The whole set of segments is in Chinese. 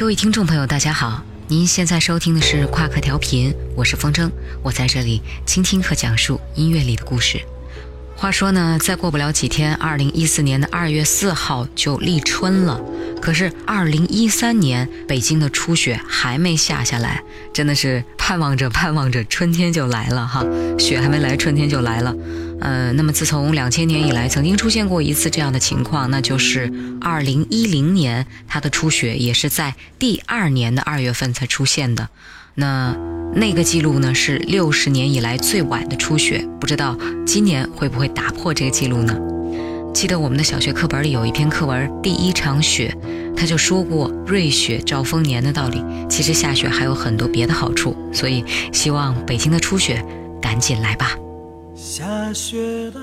各位听众朋友，大家好！您现在收听的是夸克调频，我是风筝，我在这里倾听和讲述音乐里的故事。话说呢，再过不了几天，二零一四年的二月四号就立春了。可是二零一三年北京的初雪还没下下来，真的是盼望着盼望着，春天就来了哈。雪还没来，春天就来了。呃，那么自从两千年以来，曾经出现过一次这样的情况，那就是二零一零年，它的初雪也是在第二年的二月份才出现的。那那个记录呢是六十年以来最晚的初雪，不知道今年会不会打破这个记录呢？记得我们的小学课本里有一篇课文《第一场雪》，他就说过“瑞雪兆丰年”的道理。其实下雪还有很多别的好处，所以希望北京的初雪赶紧来吧。下雪了，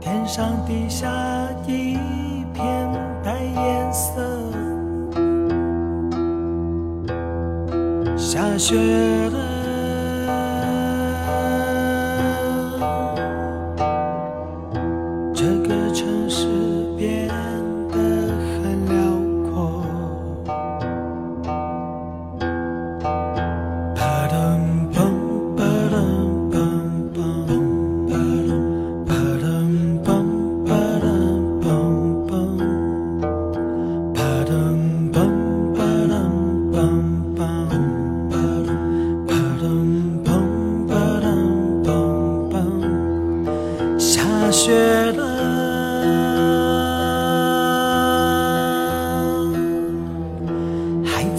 天上地下一片白颜色。下雪了。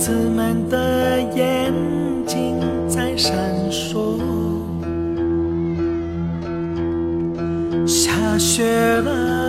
孩子们的眼睛在闪烁。下雪了。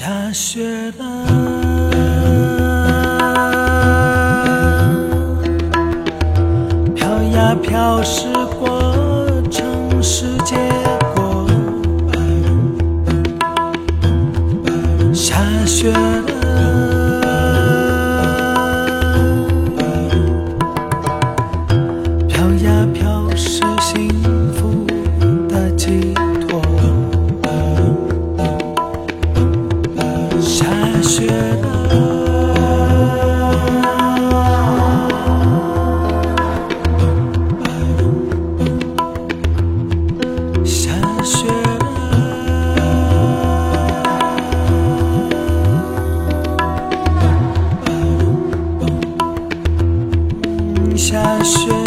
下雪了。下雪。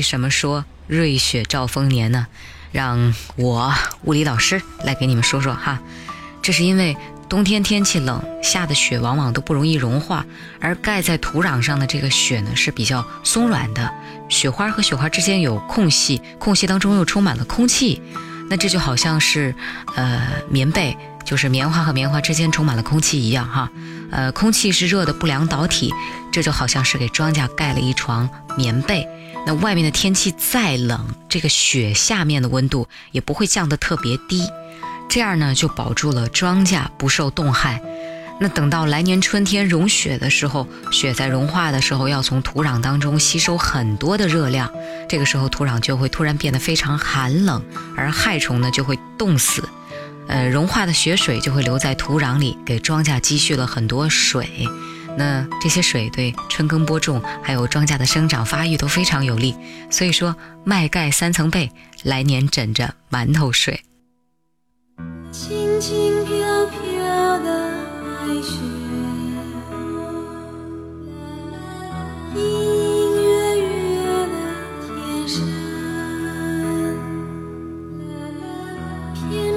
为什么说瑞雪兆丰年呢？让我物理老师来给你们说说哈。这是因为冬天天气冷，下的雪往往都不容易融化，而盖在土壤上的这个雪呢是比较松软的，雪花和雪花之间有空隙，空隙当中又充满了空气，那这就好像是呃棉被，就是棉花和棉花之间充满了空气一样哈。呃，空气是热的不良导体，这就好像是给庄稼盖了一床棉被。那外面的天气再冷，这个雪下面的温度也不会降得特别低，这样呢就保住了庄稼不受冻害。那等到来年春天融雪的时候，雪在融化的时候要从土壤当中吸收很多的热量，这个时候土壤就会突然变得非常寒冷，而害虫呢就会冻死。呃，融化的雪水就会留在土壤里，给庄稼积蓄了很多水。那这些水对春耕播种还有庄稼的生长发育都非常有利，所以说麦盖三层被，来年枕着馒头睡。轻轻飘飘的白雪，隐隐约约的天，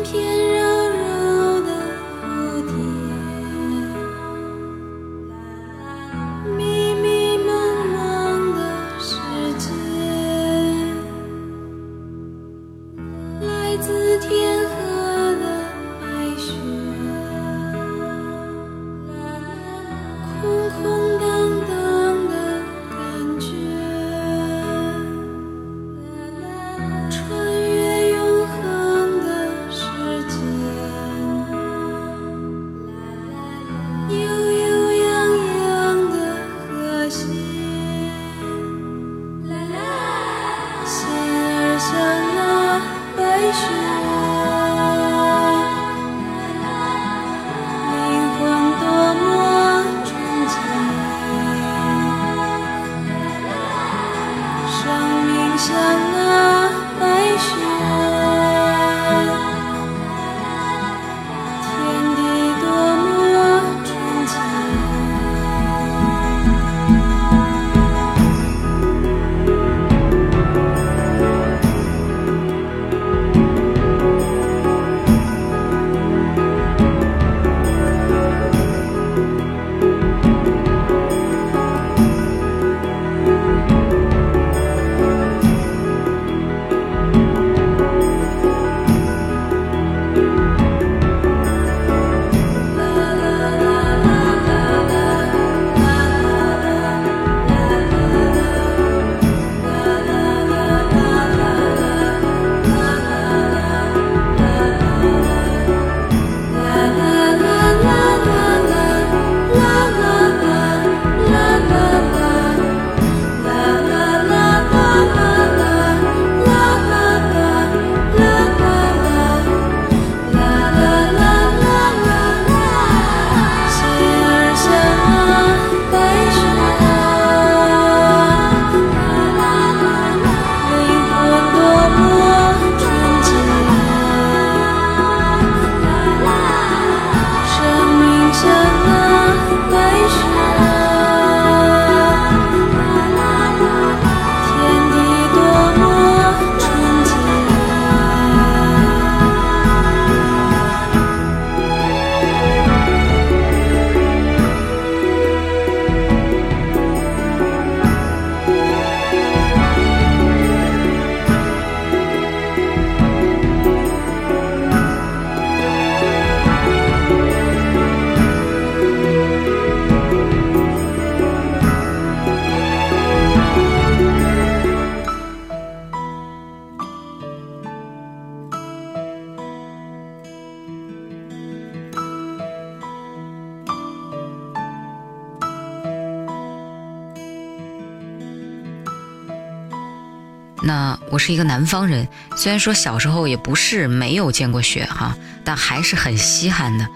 那我是一个南方人，虽然说小时候也不是没有见过雪哈，但还是很稀罕的。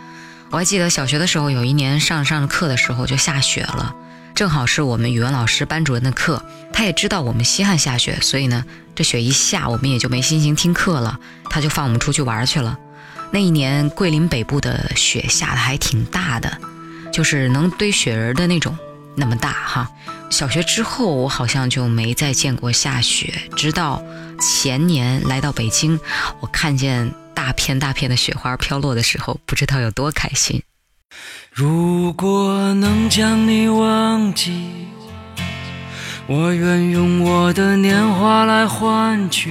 我还记得小学的时候，有一年上上课的时候就下雪了，正好是我们语文老师班主任的课，他也知道我们稀罕下雪，所以呢，这雪一下，我们也就没心情听课了，他就放我们出去玩去了。那一年桂林北部的雪下的还挺大的，就是能堆雪人的那种，那么大哈。小学之后，我好像就没再见过下雪，直到前年来到北京，我看见大片大片的雪花飘落的时候，不知道有多开心。如果能将你忘记，我愿用我的年华来换取，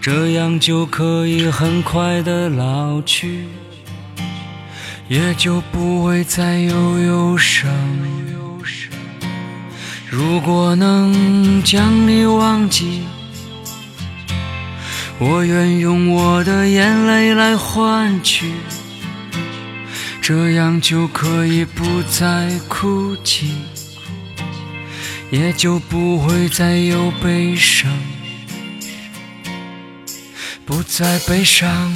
这样就可以很快的老去，也就不会再有忧伤。如果能将你忘记，我愿用我的眼泪来换取。这样就可以不再哭泣，也就不会再有悲伤，不再悲伤。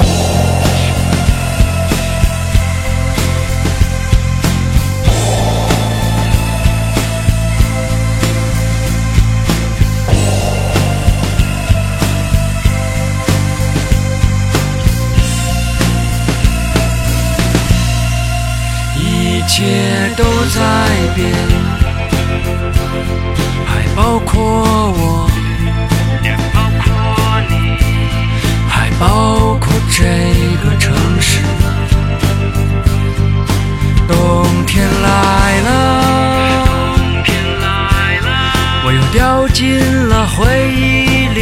都在变，还包括我，也包括你，还包括这个城市。冬天来了，冬天来了，我又掉进了回忆里，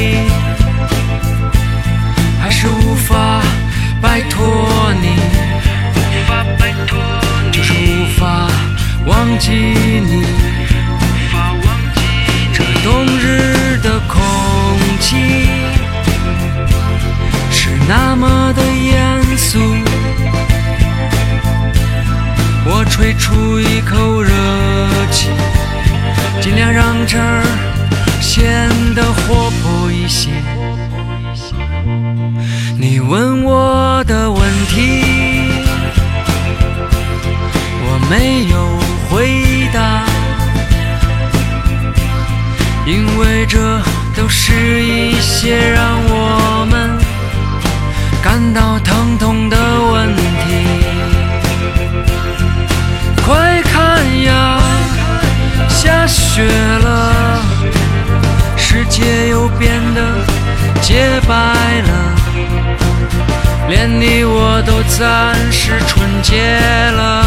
你我都暂时纯洁了。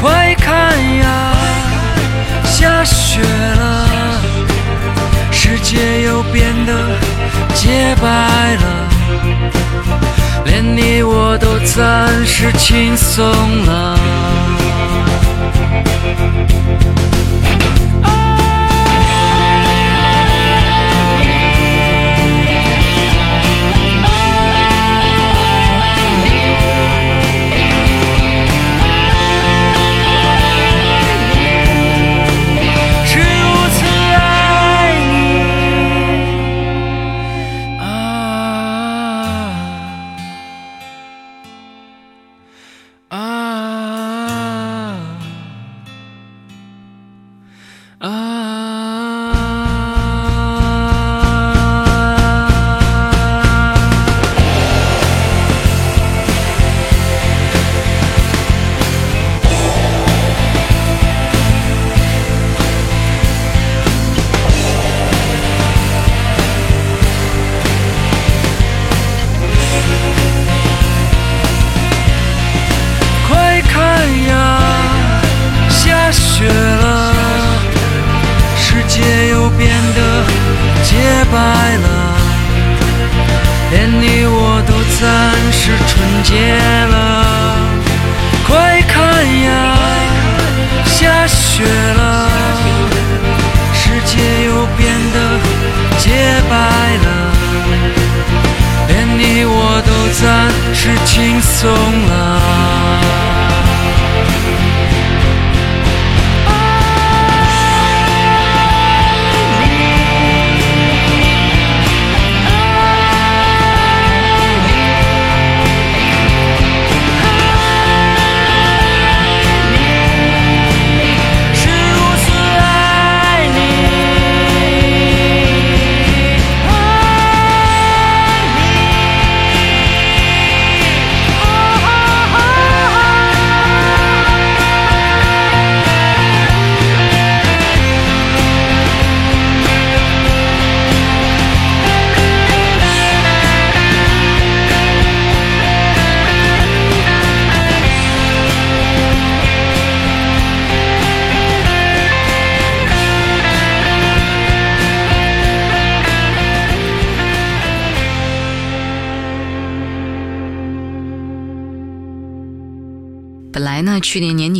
快看呀，下雪了，世界又变得洁白了，连你我都暂时轻松了。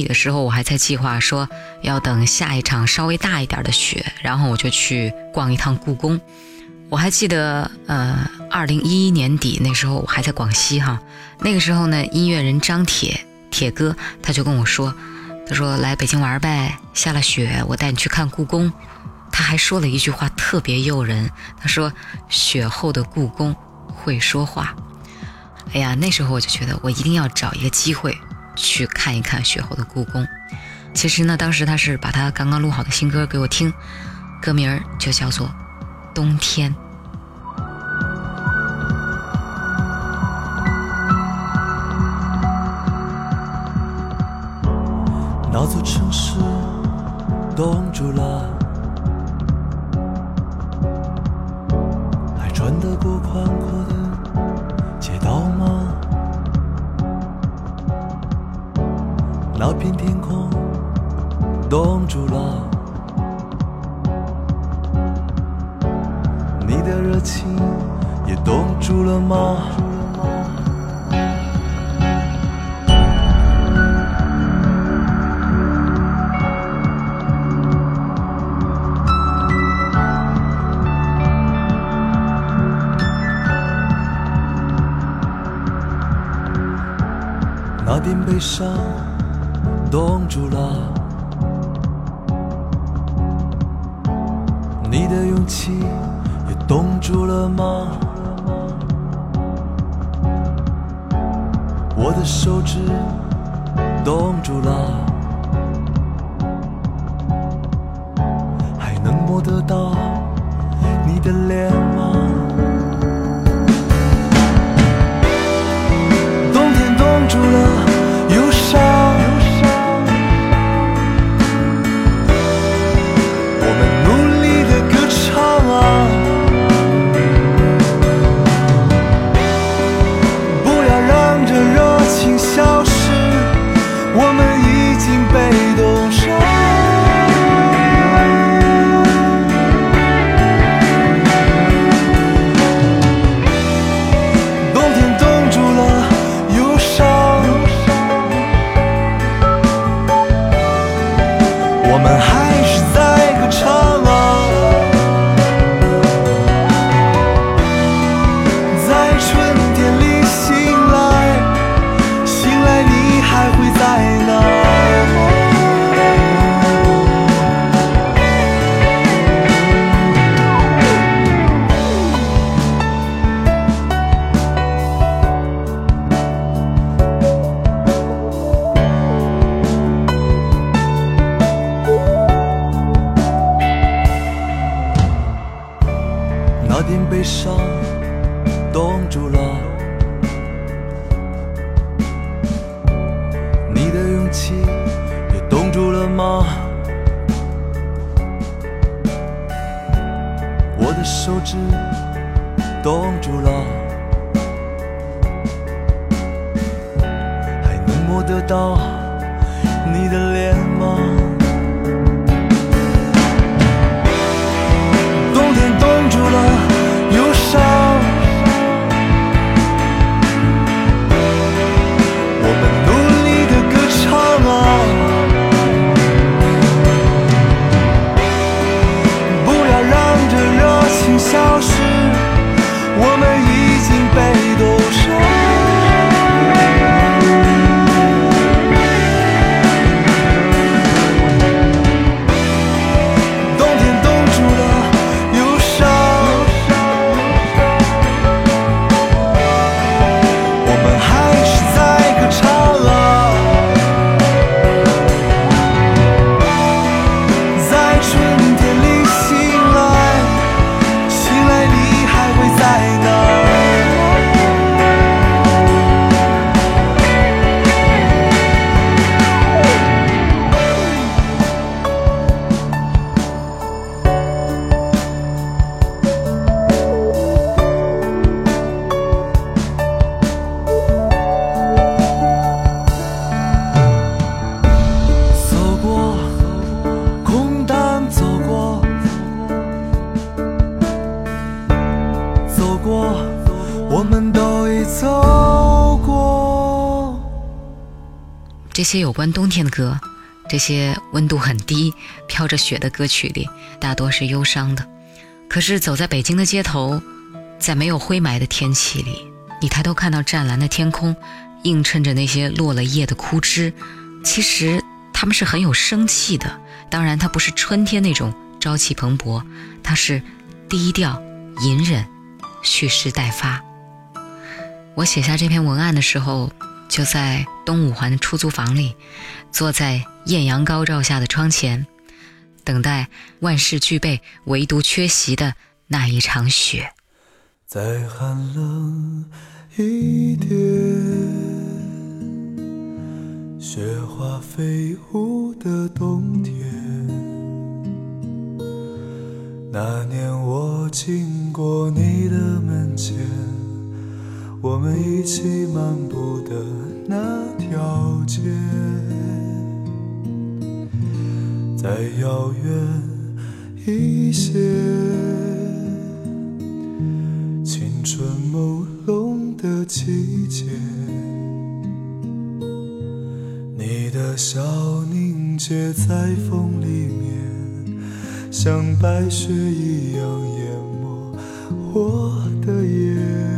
的时候，我还在计划说要等下一场稍微大一点的雪，然后我就去逛一趟故宫。我还记得，呃，二零一一年底那时候我还在广西哈，那个时候呢，音乐人张铁铁哥他就跟我说，他说来北京玩呗，下了雪我带你去看故宫。他还说了一句话特别诱人，他说雪后的故宫会说话。哎呀，那时候我就觉得我一定要找一个机会去看一看雪后的故宫。其实呢，当时他是把他刚刚录好的新歌给我听，歌名就叫做。冬天，那座城市冻住了，还穿得过宽那片天空冻住了。你的热情也冻住了吗？那点悲伤冻住了，你的勇气也。冻住了吗？我的手指冻住了，还能摸得到你的脸我得到你的脸吗？冬天冻住了这些有关冬天的歌，这些温度很低、飘着雪的歌曲里，大多是忧伤的。可是走在北京的街头，在没有灰霾的天气里，你抬头看到湛蓝的天空，映衬着那些落了叶的枯枝，其实它们是很有生气的。当然，它不是春天那种朝气蓬勃，它是低调、隐忍、蓄势待发。我写下这篇文案的时候，就在东五环的出租房里，坐在艳阳高照下的窗前，等待万事俱备，唯独缺席的那一场雪。再寒冷一点，雪花飞舞的冬天。那年我经过你的门前，我们一起漫步的那条街，再遥远一些。青春朦胧的季节，你的笑凝结在风里面，像白雪一样淹没我的眼。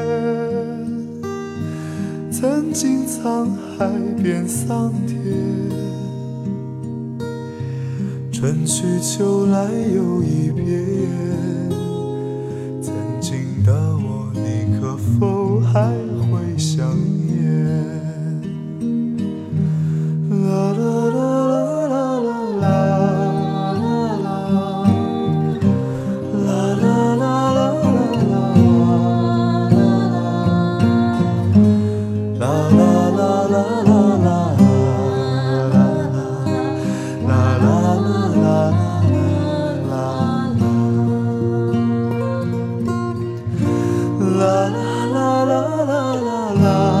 曾经沧海变桑田，春去秋来又一遍。曾经的我，你可否还 love.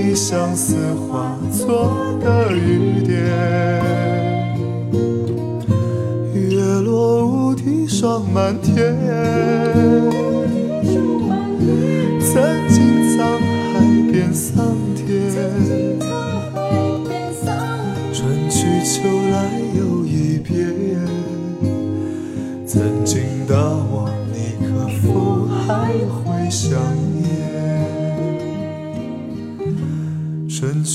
你相思化作的雨点？月落乌啼霜满天。曾经沧海变桑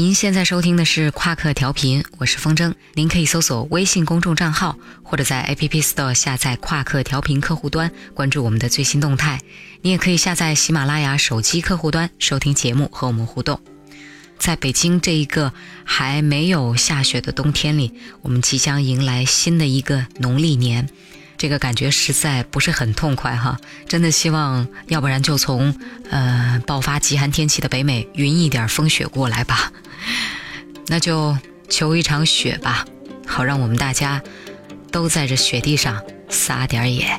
您现在收听的是夸克调频，我是风筝。您可以搜索微信公众账号，或者在 App Store 下载夸克调频客户端，关注我们的最新动态。你也可以下载喜马拉雅手机客户端收听节目和我们互动。在北京这一个还没有下雪的冬天里，我们即将迎来新的一个农历年，这个感觉实在不是很痛快哈！真的希望，要不然就从呃爆发极寒天气的北美匀一点风雪过来吧。那就求一场雪吧，好让我们大家都在这雪地上撒点野。